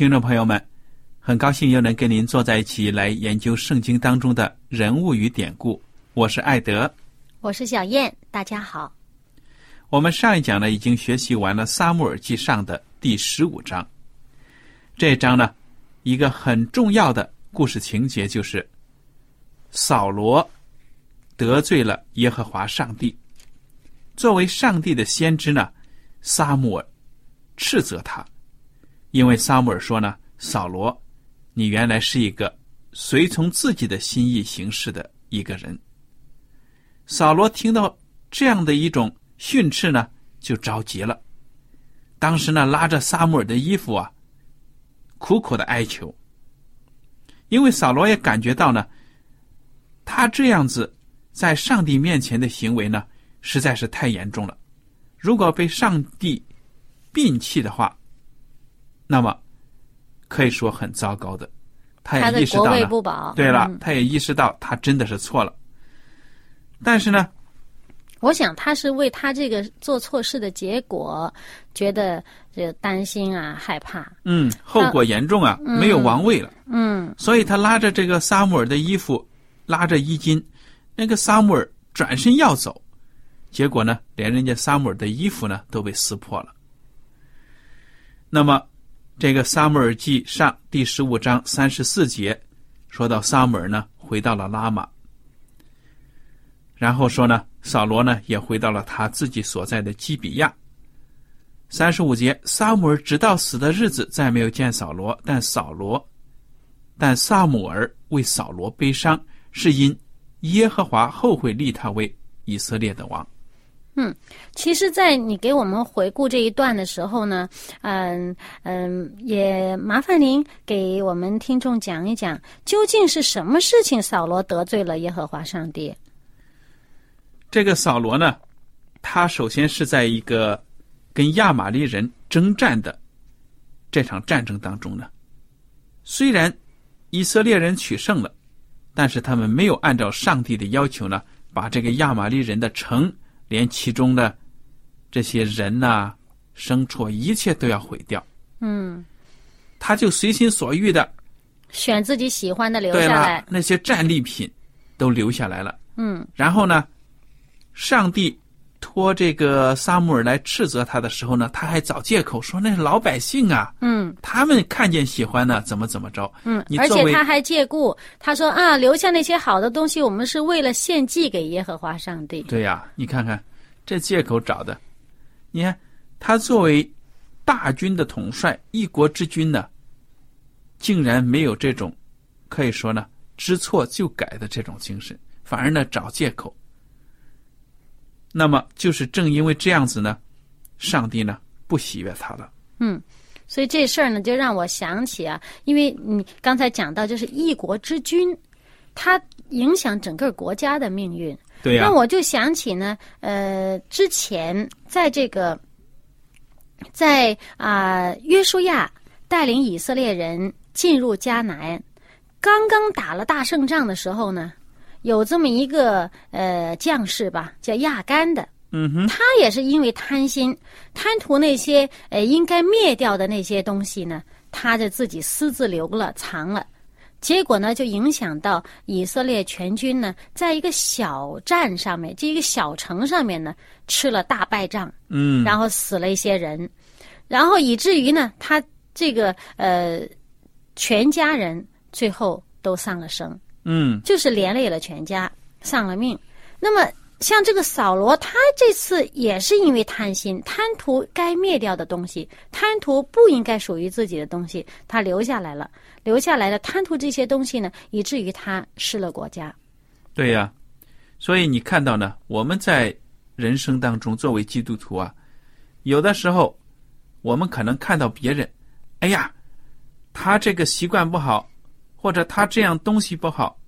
听众朋友们，很高兴又能跟您坐在一起来研究圣经当中的人物与典故。我是艾德，我是小燕，大家好。我们上一讲呢已经学习完了《撒母耳记上》的第十五章。这一章呢，一个很重要的故事情节就是扫罗得罪了耶和华上帝。作为上帝的先知呢，撒母耳斥责他。因为撒母耳说呢，扫罗，你原来是一个随从自己的心意行事的一个人。扫罗听到这样的一种训斥呢，就着急了。当时呢，拉着撒母耳的衣服啊，苦苦的哀求。因为扫罗也感觉到呢，他这样子在上帝面前的行为呢，实在是太严重了。如果被上帝摒弃的话，那么，可以说很糟糕的，他也意识到了。对了，他也意识到他真的是错了。但是呢，我想他是为他这个做错事的结果觉得这担心啊，害怕。嗯，后果严重啊，没有王位了。嗯，所以他拉着这个萨姆尔的衣服，拉着衣襟，那个萨姆尔转身要走，结果呢，连人家萨姆尔的衣服呢都被撕破了。那么。这个《撒母耳记上》第十五章三十四节，说到撒母耳呢回到了拉玛，然后说呢，扫罗呢也回到了他自己所在的基比亚。三十五节，撒母耳直到死的日子再没有见扫罗，但扫罗，但撒母耳为扫罗悲伤，是因耶和华后悔立他为以色列的王。嗯，其实，在你给我们回顾这一段的时候呢，嗯嗯，也麻烦您给我们听众讲一讲，究竟是什么事情扫罗得罪了耶和华上帝？这个扫罗呢，他首先是在一个跟亚玛力人征战的这场战争当中呢，虽然以色列人取胜了，但是他们没有按照上帝的要求呢，把这个亚玛力人的城。连其中的这些人呐、牲畜，一切都要毁掉。嗯，他就随心所欲的选自己喜欢的留下来，那些战利品都留下来了。嗯，然后呢，上帝。托这个撒母耳来斥责他的时候呢，他还找借口说那是老百姓啊，嗯，他们看见喜欢呢，怎么怎么着，嗯，而且他还借故他说啊，留下那些好的东西，我们是为了献祭给耶和华上帝。对呀，你看看这借口找的，你看他作为大军的统帅，一国之君呢，竟然没有这种可以说呢知错就改的这种精神，反而呢找借口。那么，就是正因为这样子呢，上帝呢不喜悦他了。嗯，所以这事儿呢，就让我想起啊，因为你刚才讲到，就是一国之君，他影响整个国家的命运。对呀、那我就想起呢，呃，之前在这个，在啊、约书亚带领以色列人进入迦南，刚刚打了大胜仗的时候呢，有这么一个呃将士吧，叫亚干的，嗯哼，他也是因为贪心，贪图那些呃应该灭掉的那些东西呢，他就自己私自留了藏了。结果呢，就影响到以色列全军呢，在一个小站上面，这一个小城上面呢，吃了大败仗，嗯，然后死了一些人，然后以至于呢，他这个呃全家人最后都丧了生。嗯就是连累了全家，丧了命。那么像这个扫罗，他这次也是因为贪心，贪图该灭掉的东西，贪图不应该属于自己的东西，他留下来了，留下来了，贪图这些东西呢，以至于他失了国家。对呀、所以你看到呢，我们在人生当中作为基督徒啊，有的时候我们可能看到别人，哎呀，他这个习惯不好，或者他这样东西不好，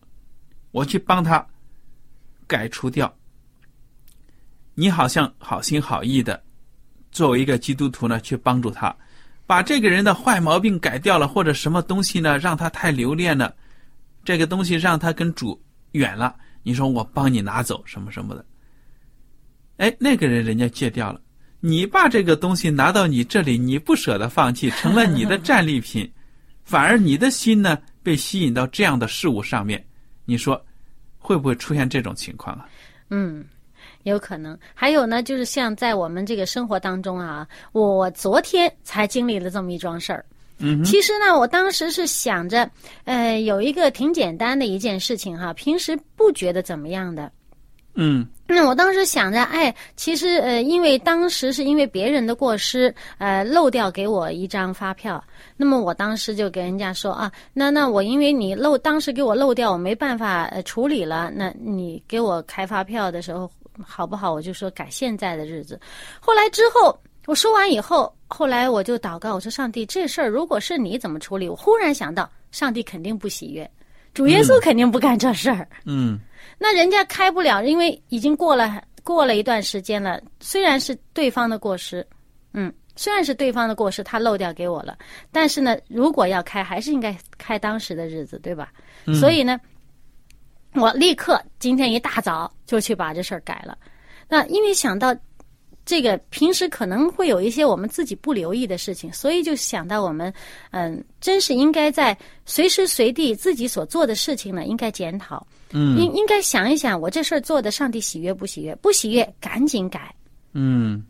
我去帮他改除掉。你好像好心好意的，作为一个基督徒呢，去帮助他，把这个人的坏毛病改掉了，或者什么东西呢，让他太留恋了，这个东西让他跟主远了，你说我帮你拿走什么什么的，哎，那个人人家戒掉了，你把这个东西拿到你这里，你不舍得放弃，成了你的战利品，反而你的心呢被吸引到这样的事物上面，你说会不会出现这种情况啊？嗯，有可能。还有呢，就是像在我们这个生活当中啊，我昨天才经历了这么一桩事儿。嗯，其实呢，我当时是想着，呃，有一个挺简单的一件事情哈，平时不觉得怎么样的。嗯那我当时想着，哎，其实呃，因为当时是因为别人的过失，呃，漏掉给我一张发票，那么我当时就跟人家说啊，那那我因为你漏，当时给我漏掉，我没办法处理了，那你给我开发票的时候好不好？我就说改现在的日子。后来之后我说完以后，后来我就祷告，我说上帝，这事儿如果是你怎么处理？我忽然想到，上帝肯定不喜悦，主耶稣肯定不干这事儿。嗯那人家开不了，因为已经过了过了一段时间了。虽然是对方的过失，嗯，虽然是对方的过失，他漏掉给我了，但是呢，如果要开，还是应该开当时的日子，对吧？所以呢，我立刻今天一大早就去把这事儿改了。那因为想到这个平时可能会有一些我们自己不留意的事情，所以就想到我们，嗯，真是应该在随时随地自己所做的事情呢，应该检讨。嗯应应该想一想，我这事儿做的，上帝喜悦不喜悦？不喜悦，赶紧改，嗯，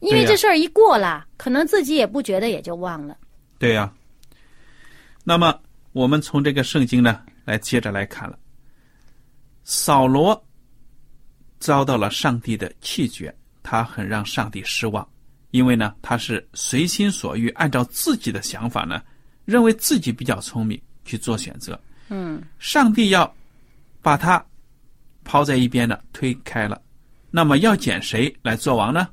因为这事儿一过了，可能自己也不觉得，也就忘了。对呀、那么我们从这个圣经呢，来接着来看了，扫罗遭到了上帝的弃绝，他很让上帝失望，因为呢，他是随心所欲，按照自己的想法呢，认为自己比较聪明去做选择。嗯上帝要把他抛在一边了，推开了。那么要拣谁来做王呢？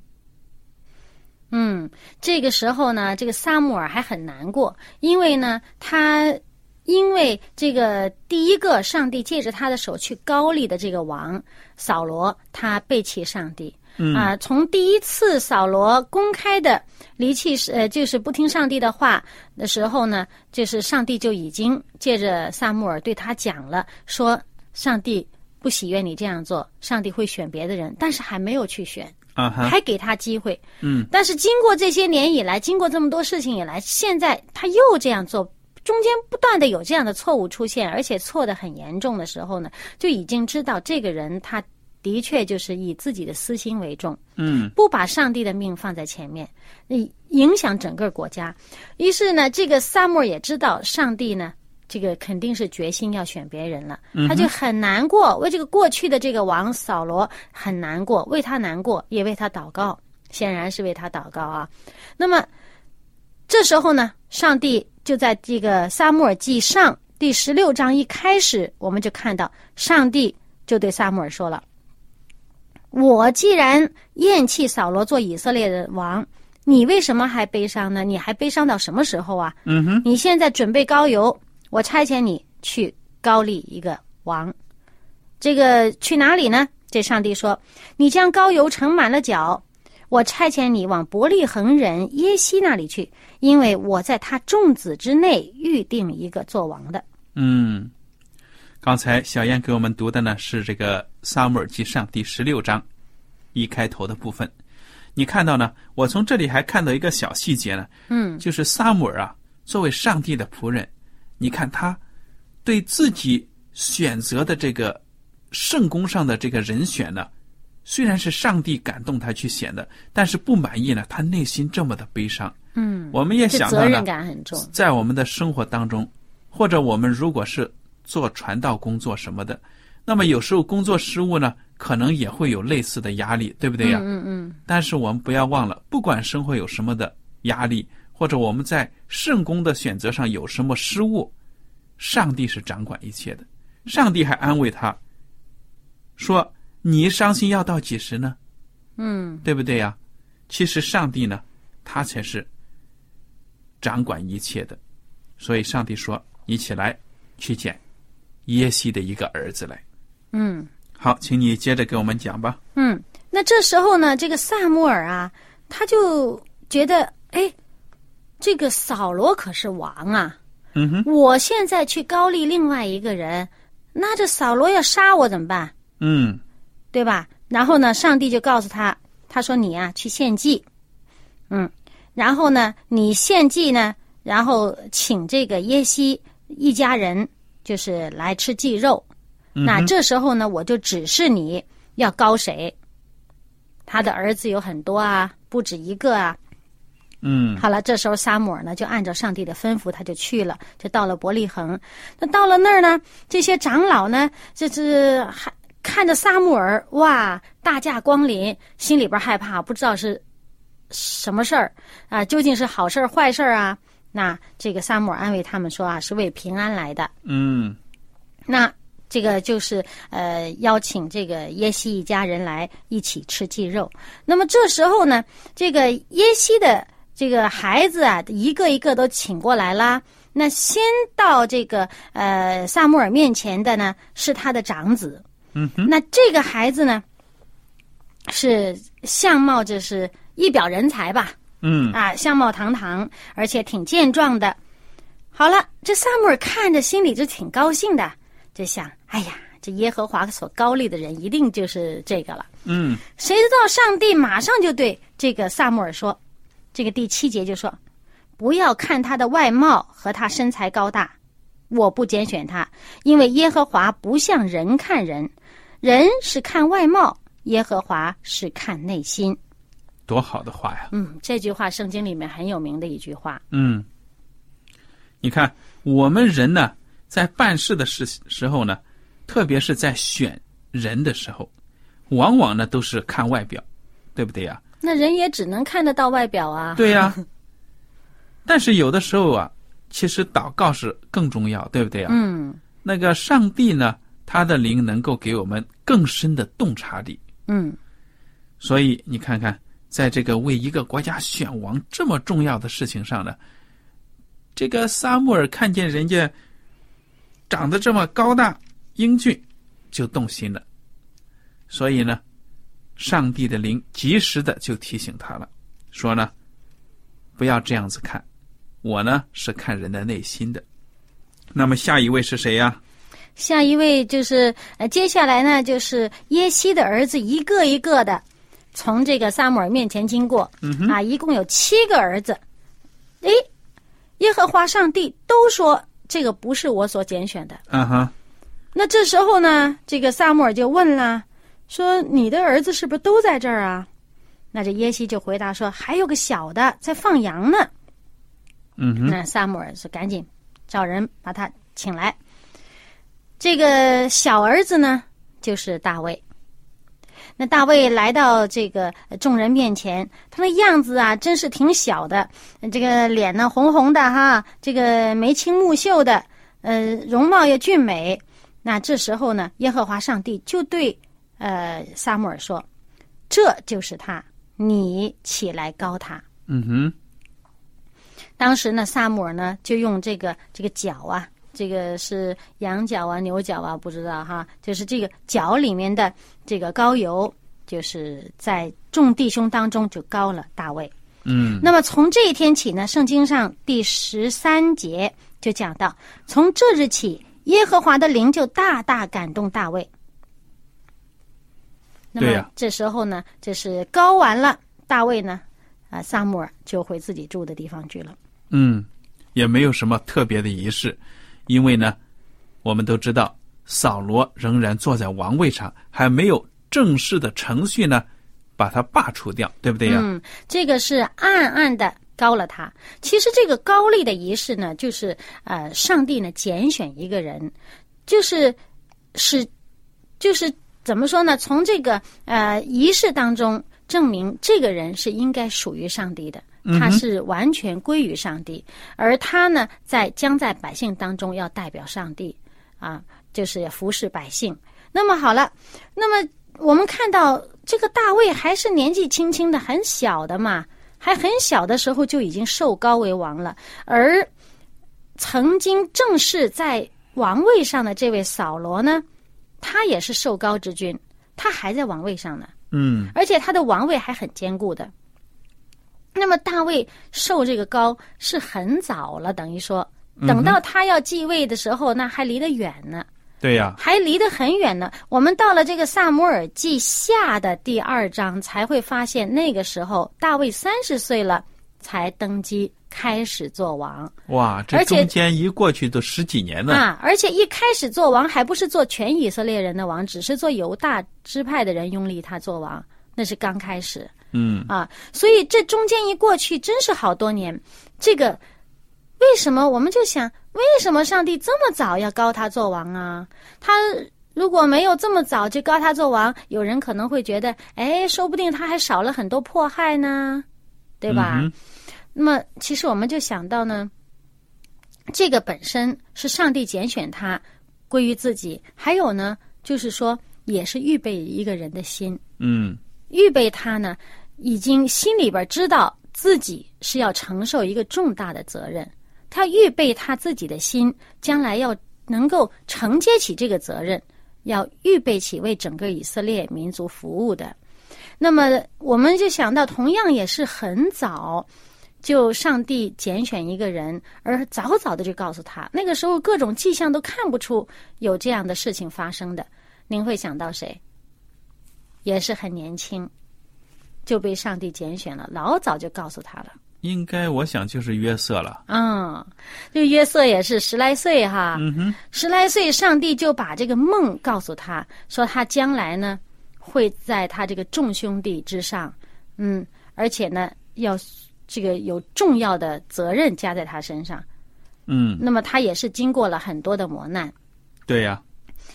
嗯，这个时候呢，这个撒母耳还很难过，因为呢，他因为这个第一个上帝借着他的手去高利的这个王扫罗，他背弃上帝。嗯。啊，从第一次扫罗公开的离弃是呃，就是不听上帝的话的时候呢，就是上帝就已经借着撒母耳对他讲了，说上帝不喜悦你这样做，上帝会选别的人，但是还没有去选，啊，还给他机会。嗯，但是经过这些年以来，经过这么多事情以来，现在他又这样做，中间不断的有这样的错误出现，而且错的很严重的时候呢，就已经知道这个人他的确就是以自己的私心为重，嗯不把上帝的命放在前面，你影响整个国家。于是呢，这个撒母耳也知道上帝呢。这个肯定是决心要选别人了，他就很难过，为这个过去的这个王扫罗很难过，为他难过，也为他祷告，显然是为他祷告啊。那么这时候呢，上帝就在这个撒母尔记上第十六章一开始，我们就看到上帝就对撒母尔说了：“我既然厌弃扫罗做以色列的王，你为什么还悲伤呢？你还悲伤到什么时候啊？嗯哼，你现在准备高邮，我差遣你去高丽一个王。这个去哪里呢？这上帝说：“你将高邮盛满了脚，我差遣你往伯利恒人耶西那里去，因为我在他众子之内预定一个做王的。”嗯，刚才小燕给我们读的呢是这个《撒母耳记上》第十六章一开头的部分。你看到呢？我从这里还看到一个小细节呢，嗯，就是撒母耳啊，作为上帝的仆人，你看他对自己选择的这个圣宫上的这个人选呢，虽然是上帝感动他去选的，但是不满意呢，他内心这么的悲伤。嗯，我们也想到呢，感很重。在我们的生活当中，或者我们如果是做传道工作什么的，那么有时候工作失误呢，可能也会有类似的压力，对不对呀？嗯嗯但是我们不要忘了，不管生活有什么的压力，或者我们在圣公的选择上有什么失误，上帝是掌管一切的。上帝还安慰他，说：“你伤心要到几时呢？嗯对不对呀？其实上帝呢，他才是掌管一切的。所以上帝说：‘你起来，去见耶西的一个儿子来。嗯’好，请你接着给我们讲吧。嗯。那这时候呢，这个萨穆尔啊，他就觉得，哎，这个扫罗可是王啊，嗯哼，我现在去高丽另外一个人，那这扫罗要杀我怎么办？嗯对吧？然后呢，上帝就告诉他，他说你啊、去献祭，嗯，然后呢，你献祭呢，然后请这个耶西一家人就是来吃祭肉。嗯那这时候呢，我就指示你要高谁。他的儿子有很多啊，不止一个啊。嗯好了，这时候撒母耳呢，就按照上帝的吩咐，他就去了，就到了伯利恒。那到了那儿呢，这些长老呢，这是还看着撒母耳，哇，大驾光临，心里边害怕，不知道是什么事儿啊，究竟是好事儿坏事儿啊？那这个萨母耳安慰他们说啊，是为平安来的。嗯那这个就是呃邀请这个耶西一家人来一起吃祭肉。那么这时候呢，这个耶西的这个孩子啊，一个一个都请过来啦。那先到这个呃萨穆尔面前的呢，是他的长子。嗯哼，那这个孩子呢，是相貌就是一表人才吧，嗯啊，相貌堂堂，而且挺健壮的。好了，这萨姆尔看着心里就挺高兴的，就想：哎呀，这耶和华所高立的人一定就是这个了。嗯谁知道上帝马上就对这个萨姆尔说：“这个第七节就说，不要看他的外貌和他身材高大，我不拣选他，因为耶和华不像人看人，人是看外貌，耶和华是看内心。多好的话呀！嗯，这句话圣经里面很有名的一句话。嗯，你看我们人呢，在办事的时时候呢，特别是在选人的时候，往往呢都是看外表，对不对呀？那人也只能看得到外表啊。对呀。但是有的时候啊，其实祷告是更重要，对不对呀？嗯那个上帝呢，他的灵能够给我们更深的洞察力。嗯所以你看看，在这个为一个国家选王这么重要的事情上呢，这个撒母耳看见人家长得这么高大英俊，就动心了。所以呢，上帝的灵及时的就提醒他了，说呢，不要这样子看，我呢是看人的内心的。那么下一位是谁呀？下一位就是呃，接下来呢就是耶西的儿子一个一个的从这个撒母耳面前经过，嗯，啊，一共有七个儿子。诶，耶和华上帝都说这个不是我所拣选的。啊哈，那这时候呢，这个撒母耳就问了，说你的儿子是不是都在这儿啊？那这耶西就回答说，还有个小的在放羊呢。嗯哼，那撒母耳是赶紧找人把他请来。这个小儿子呢，就是大卫。那大卫来到这个呃众人面前，他的样子啊，真是挺小的，这个脸呢红红的哈，这个眉清目秀的，呃，容貌也俊美。那这时候呢，耶和华上帝就对呃撒母耳说：“这就是他，你起来高他。”嗯哼，当时呢，萨姆尔呢就用这个这个脚啊，这个是羊角啊、牛角啊，不知道哈。就是这个角里面的这个膏油，就是在众弟兄当中就高了大卫。嗯那么从这一天起呢，圣经上第十三节就讲到，从这日起，耶和华的灵就大大感动大卫。那么对呀这时候呢，这是高完了，大卫呢，啊，萨穆尔就回自己住的地方去了。嗯，也没有什么特别的仪式，因为呢，我们都知道扫罗仍然坐在王位上，还没有正式的程序呢，把他罢除掉，对不对呀？嗯，这个是暗暗的高了他。其实这个高丽的仪式呢，就是呃，上帝呢拣选一个人，就是是就是怎么说呢？从这个呃仪式当中证明这个人是应该属于上帝的。他是完全归于上帝，而他呢，在将在百姓当中要代表上帝，啊，就是服侍百姓。那么好了，那么我们看到这个大卫还是年纪轻轻的，很小的嘛，还很小的时候就已经受高为王了。而曾经正式在王位上的这位扫罗呢，他也是受高之君，他还在王位上呢，嗯而且他的王位还很坚固的。那么大卫受这个膏是很早了，等于说，等到他要继位的时候，那还离得远呢。对呀，还离得很远呢。我们到了这个萨姆尔记下的第二章，才会发现那个时候大卫三十岁了，才登基开始做王哇，这中间一过去都十几年呢。啊！而且一开始做王还不是做全以色列人的王，只是做犹大支派的人拥立他做王，那是刚开始嗯啊。所以这中间一过去，真是好多年。这个为什么我们就想，为什么上帝这么早要高他做王啊？他如果没有这么早就高他做王，有人可能会觉得，哎，说不定他还少了很多迫害呢，对吧？嗯那么，其实我们就想到呢，这个本身是上帝拣选他归于自己，还有呢，就是说也是预备一个人的心，嗯预备他呢，已经心里边知道自己是要承受一个重大的责任，他预备他自己的心，将来要能够承接起这个责任，要预备起为整个以色列民族服务的。那么，我们就想到，同样也是很早，就上帝拣选一个人，而早早的就告诉他，那个时候各种迹象都看不出有这样的事情发生的。您会想到谁？也是很年轻，就被上帝拣选了，老早就告诉他了。应该我想就是约瑟了。嗯，这个约瑟也是十来岁哈，嗯哼，十来岁，上帝就把这个梦告诉他，说他将来呢会在他这个众兄弟之上，嗯，而且呢要这个有重要的责任加在他身上。嗯，那么他也是经过了很多的磨难。对呀，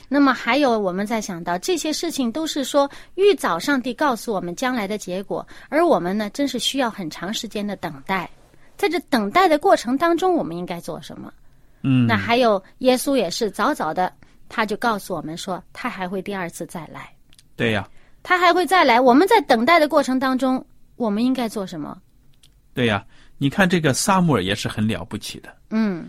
那么还有，我们在想到这些事情都是说预早上帝告诉我们将来的结果，而我们呢，真是需要很长时间的等待。在这等待的过程当中，我们应该做什么？嗯，那还有耶稣也是早早的，他就告诉我们说，他还会第二次再来，对呀，他还会再来。我们在等待的过程当中，我们应该做什么？对呀。你看这个撒母耳也是很了不起的，嗯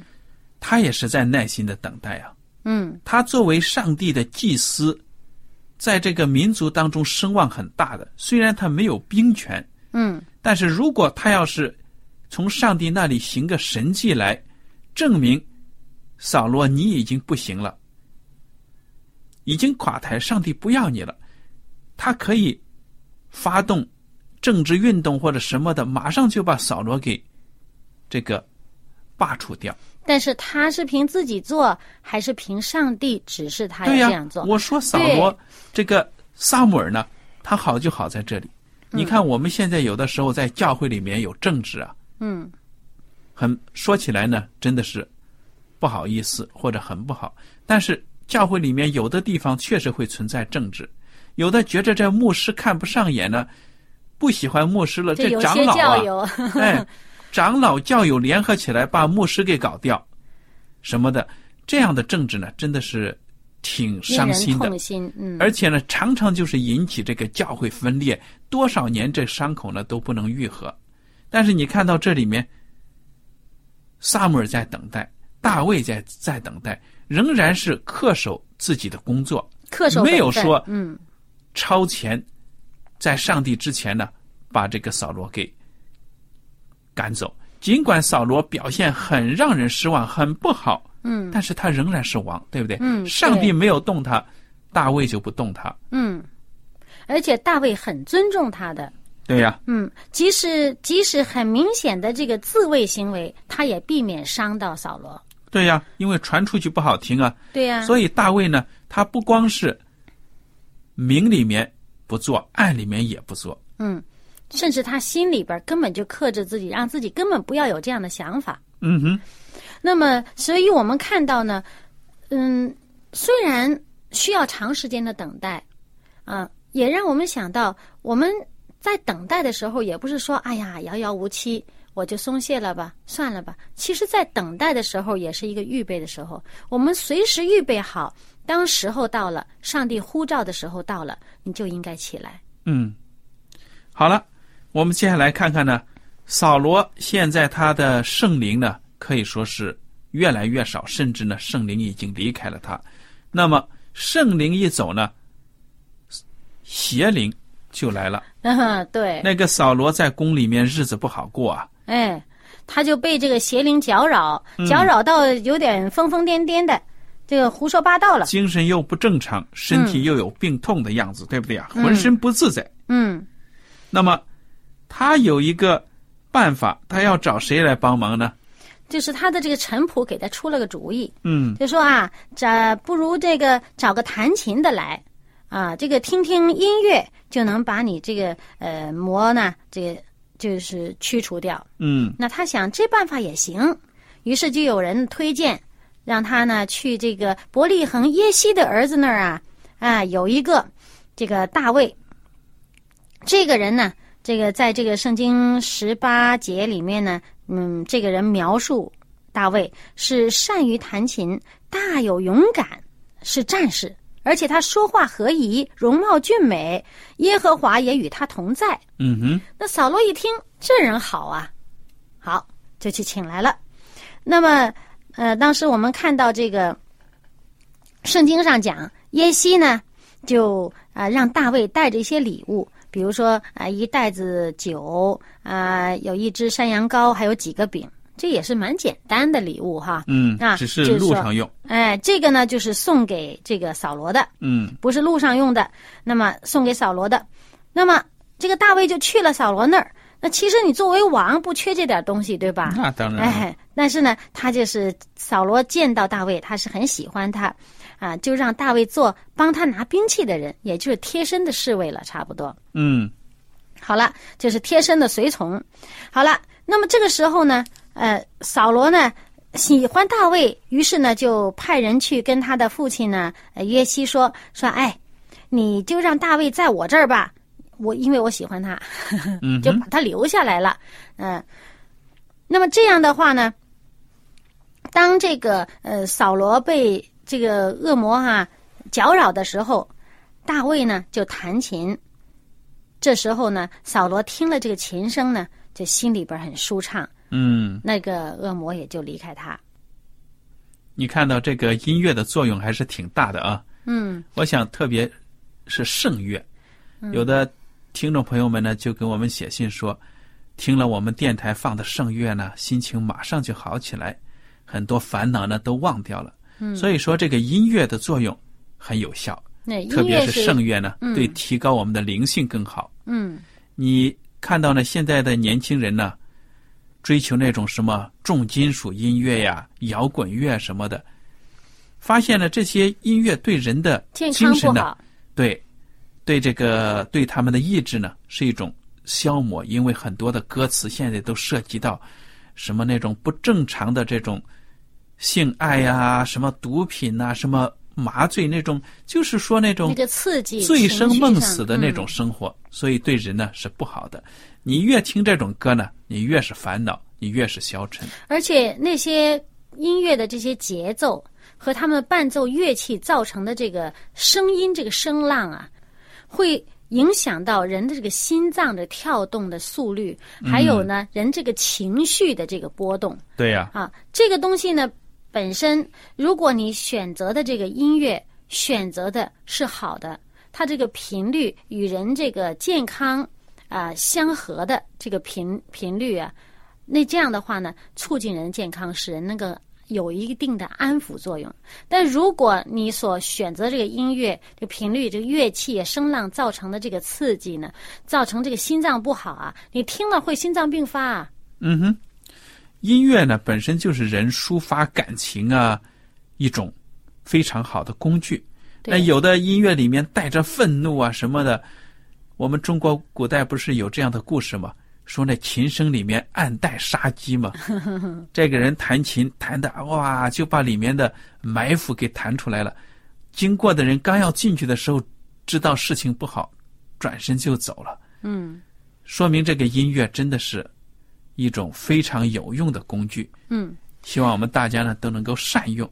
他也是在耐心的等待啊。嗯他作为上帝的祭司，在这个民族当中声望很大的。虽然他没有兵权，嗯但是如果他要是从上帝那里行个神迹来，证明扫罗你已经不行了，已经垮台，上帝不要你了，他可以发动政治运动或者什么的，马上就把扫罗给这个罢黜掉。但是他是凭自己做，还是凭上帝指示他要这样做？我说扫罗这个撒母耳呢，他好就好在这里。你看我们现在有的时候在教会里面有政治啊，嗯很说起来呢，真的是不好意思或者很不好。但是教会里面有的地方确实会存在政治，有的觉着这牧师看不上眼呢，不喜欢牧师了，这长老啊，教友，哎，长老教友联合起来把牧师给搞掉，什么的，这样的政治呢，真的是挺伤心的。心。嗯，而且呢，常常就是引起这个教会分裂，多少年这伤口呢都不能愈合。但是你看到这里面，萨母尔在等待，大卫在在等待，仍然是恪守自己的工作，恪守没有说嗯超前，在上帝之前呢，把这个扫罗给赶走。尽管扫罗表现很让人失望，很不好，嗯但是他仍然是王，对不对？嗯上帝没有动他，大卫就不动他。嗯，而且大卫很尊重他的，对呀、嗯，即使即使很明显的这个自卫行为，他也避免伤到扫罗。对呀、因为传出去不好听啊。对呀、所以大卫呢，他不光是明里面不做，暗里面也不做。嗯，甚至他心里边根本就克制自己，让自己根本不要有这样的想法。嗯哼，那么，所以我们看到呢，嗯，虽然需要长时间的等待，啊，也让我们想到，我们在等待的时候，也不是说，哎呀，遥遥无期，我就松懈了吧，算了吧。其实，在等待的时候，也是一个预备的时候，我们随时预备好，当时候到了，上帝呼召的时候到了，你就应该起来。嗯，好了，我们接下来看看呢，扫罗现在他的圣灵呢，可以说是越来越少，甚至呢，圣灵已经离开了他。那么圣灵一走呢，邪灵就来了。嗯，对，那个扫罗在宫里面日子不好过啊。哎，他就被这个邪灵搅扰，搅扰到有点疯疯癫癫的，这个胡说八道了。精神又不正常，身体又有病痛的样子，对不对啊？浑身不自在。嗯，那么，他有一个办法，他要找谁来帮忙呢？就是他的这个臣仆给他出了个主意，嗯就说啊，这不如这个找个弹琴的来，啊，这个听听音乐就能把你这个呃魔呢，这个就是驱除掉。嗯那他想这办法也行，于是就有人推荐，让他呢去这个伯利恒耶西的儿子那儿啊啊有一个这个大卫，这个人呢，这个在这个圣经十八节里面呢，嗯，这个人描述大卫是善于弹琴，大有勇敢，是战士。而且他说话合宜，容貌俊美，耶和华也与他同在。嗯哼，那扫罗一听，这人好啊，好，就去请来了。那么，呃，当时我们看到这个圣经上讲，耶西呢，就啊、让大卫带着一些礼物，比如说啊、一袋子酒啊、有一只山羊羔，还有几个饼，这也是蛮简单的礼物哈。嗯啊，只是路上用。哎，这个呢就是送给这个扫罗的，嗯不是路上用的，那么送给扫罗的。那么这个大卫就去了扫罗那儿。那其实你作为王不缺这点东西，对吧？那当然。哎，但是呢，他就是扫罗见到大卫，他是很喜欢他，啊，就让大卫做帮他拿兵器的人，也就是贴身的侍卫了，差不多。嗯好了，就是贴身的随从。好了，那么这个时候呢，呃，扫罗呢喜欢大卫，于是呢就派人去跟他的父亲呢呃约西说说，哎，你就让大卫在我这儿吧，我因为我喜欢他，就把他留下来了。嗯、那么这样的话呢，当这个呃扫罗被这个恶魔哈、搅扰的时候，大卫呢就弹琴。这时候呢，扫罗听了这个琴声呢，就心里边很舒畅，嗯，那个恶魔也就离开他。你看到这个音乐的作用还是挺大的啊。嗯我想，特别是圣乐，有的听众朋友们呢就给我们写信说，听了我们电台放的圣乐呢，心情马上就好起来，很多烦恼呢都忘掉了。嗯，所以说，这个音乐的作用很有效，那特别是圣乐呢，嗯对提高我们的灵性更好。嗯你看到呢，现在的年轻人呢，追求那种什么重金属音乐呀、摇滚乐什么的，发现了这些音乐对人的精神呢，康不好。对，对这个对他们的意志呢是一种消磨，因为很多的歌词现在都涉及到什么那种不正常的这种性爱呀、什么毒品呐、什么麻醉那种，就是说那种那个刺激、醉生梦死的那种生活，所以对人呢是不好的。你越听这种歌呢，你越是烦恼，你越是消沉。嗯而且那些音乐的这些节奏和他们伴奏乐器造成的这个声音、这个声浪啊，会影响到人的这个心脏的跳动的速率，还有呢，人这个情绪的这个波动。对呀、啊，这个东西呢，本身，如果你选择的这个音乐选择的是好的，它这个频率与人这个健康啊、相合的这个频频率啊，那这样的话呢，促进人健康，使人那个有一定的安抚作用。但如果你所选择这个音乐这个频率、这个乐器声浪造成的这个刺激呢，造成这个心脏不好啊，你听了会心脏病发啊。嗯哼，音乐呢本身就是人抒发感情啊一种非常好的工具。那有的音乐里面带着愤怒啊什么的，我们中国古代不是有这样的故事吗？说那琴声里面暗带杀机嘛，这个人弹琴弹的哇，就把里面的埋伏给弹出来了。经过的人刚要进去的时候，知道事情不好，转身就走了。嗯说明这个音乐真的是一种非常有用的工具。嗯。希望我们大家呢都能够善用。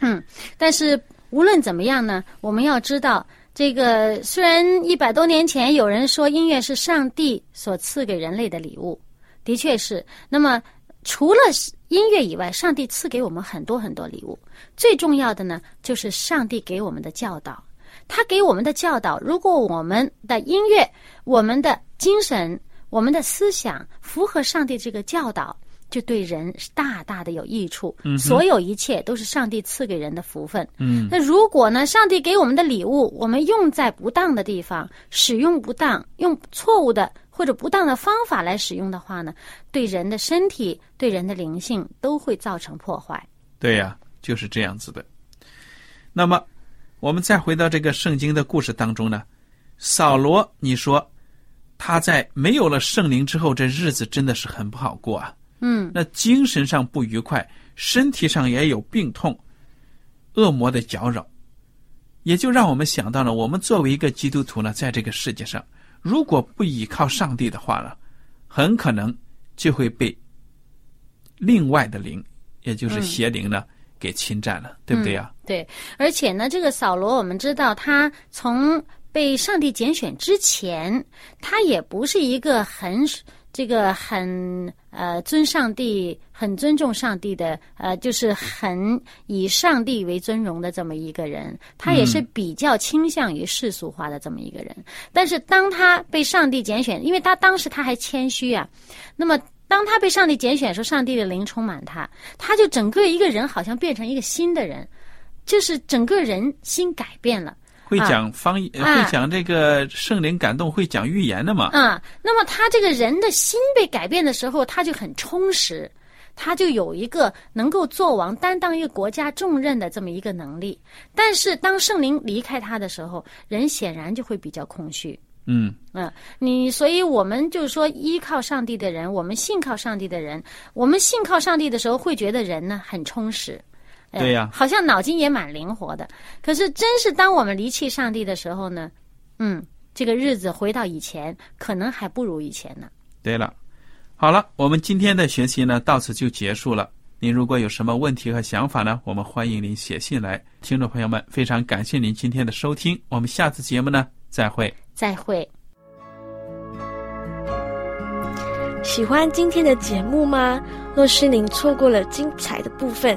嗯，但是无论怎么样呢，我们要知道，这个虽然一百多年前有人说音乐是上帝所赐给人类的礼物，的确是。那么除了音乐以外，上帝赐给我们很多很多礼物。最重要的呢，就是上帝给我们的教导。他给我们的教导，如果我们的音乐、我们的精神、我们的思想符合上帝这个教导，就对人是大大的有益处。嗯所有一切都是上帝赐给人的福分。嗯那如果呢，上帝给我们的礼物，我们用在不当的地方，使用不当，用错误的或者不当的方法来使用的话呢，对人的身体、对人的灵性都会造成破坏。对呀、就是这样子的。那么，我们再回到这个圣经的故事当中呢，扫罗，你说他在没有了圣灵之后，这日子真的是很不好过啊。嗯。那精神上不愉快，身体上也有病痛，恶魔的搅扰，也就让我们想到了，我们作为一个基督徒呢，在这个世界上，如果不依靠上帝的话呢，很可能就会被另外的灵，也就是邪灵呢，给侵占了，对不对呀、对，而且呢，这个扫罗，我们知道他从被上帝拣选之前，他也不是一个很这个很呃尊上帝、很尊重上帝的呃，就是很以上帝为尊荣的这么一个人。他也是比较倾向于世俗化的这么一个人。但是当他被上帝拣选，因为他当时他还谦虚啊，那么。当他被上帝拣选的时候，上帝的灵充满他，他就整个一个人好像变成一个新的人，就是整个人心改变了。会讲方言，啊会讲这个圣灵感动，会讲预言的嘛？啊，那么他这个人的心被改变的时候，他就很充实，他就有一个能够做王、担当一个国家重任的这么一个能力。但是当圣灵离开他的时候，人显然就会比较空虚。嗯，嗯，你所以我们就是说，依靠上帝的人，我们信靠上帝的人，我们信靠上帝的时候，会觉得人呢很充实。哎对呀好像脑筋也蛮灵活的。可是，真是当我们离弃上帝的时候呢，嗯，这个日子回到以前，可能还不如以前呢。对了，好了，我们今天的学习呢到此就结束了。您如果有什么问题和想法呢，我们欢迎您写信来。听众朋友们，非常感谢您今天的收听，我们下次节目呢再会。再会。喜欢今天的节目吗？若是您错过了精彩的部分，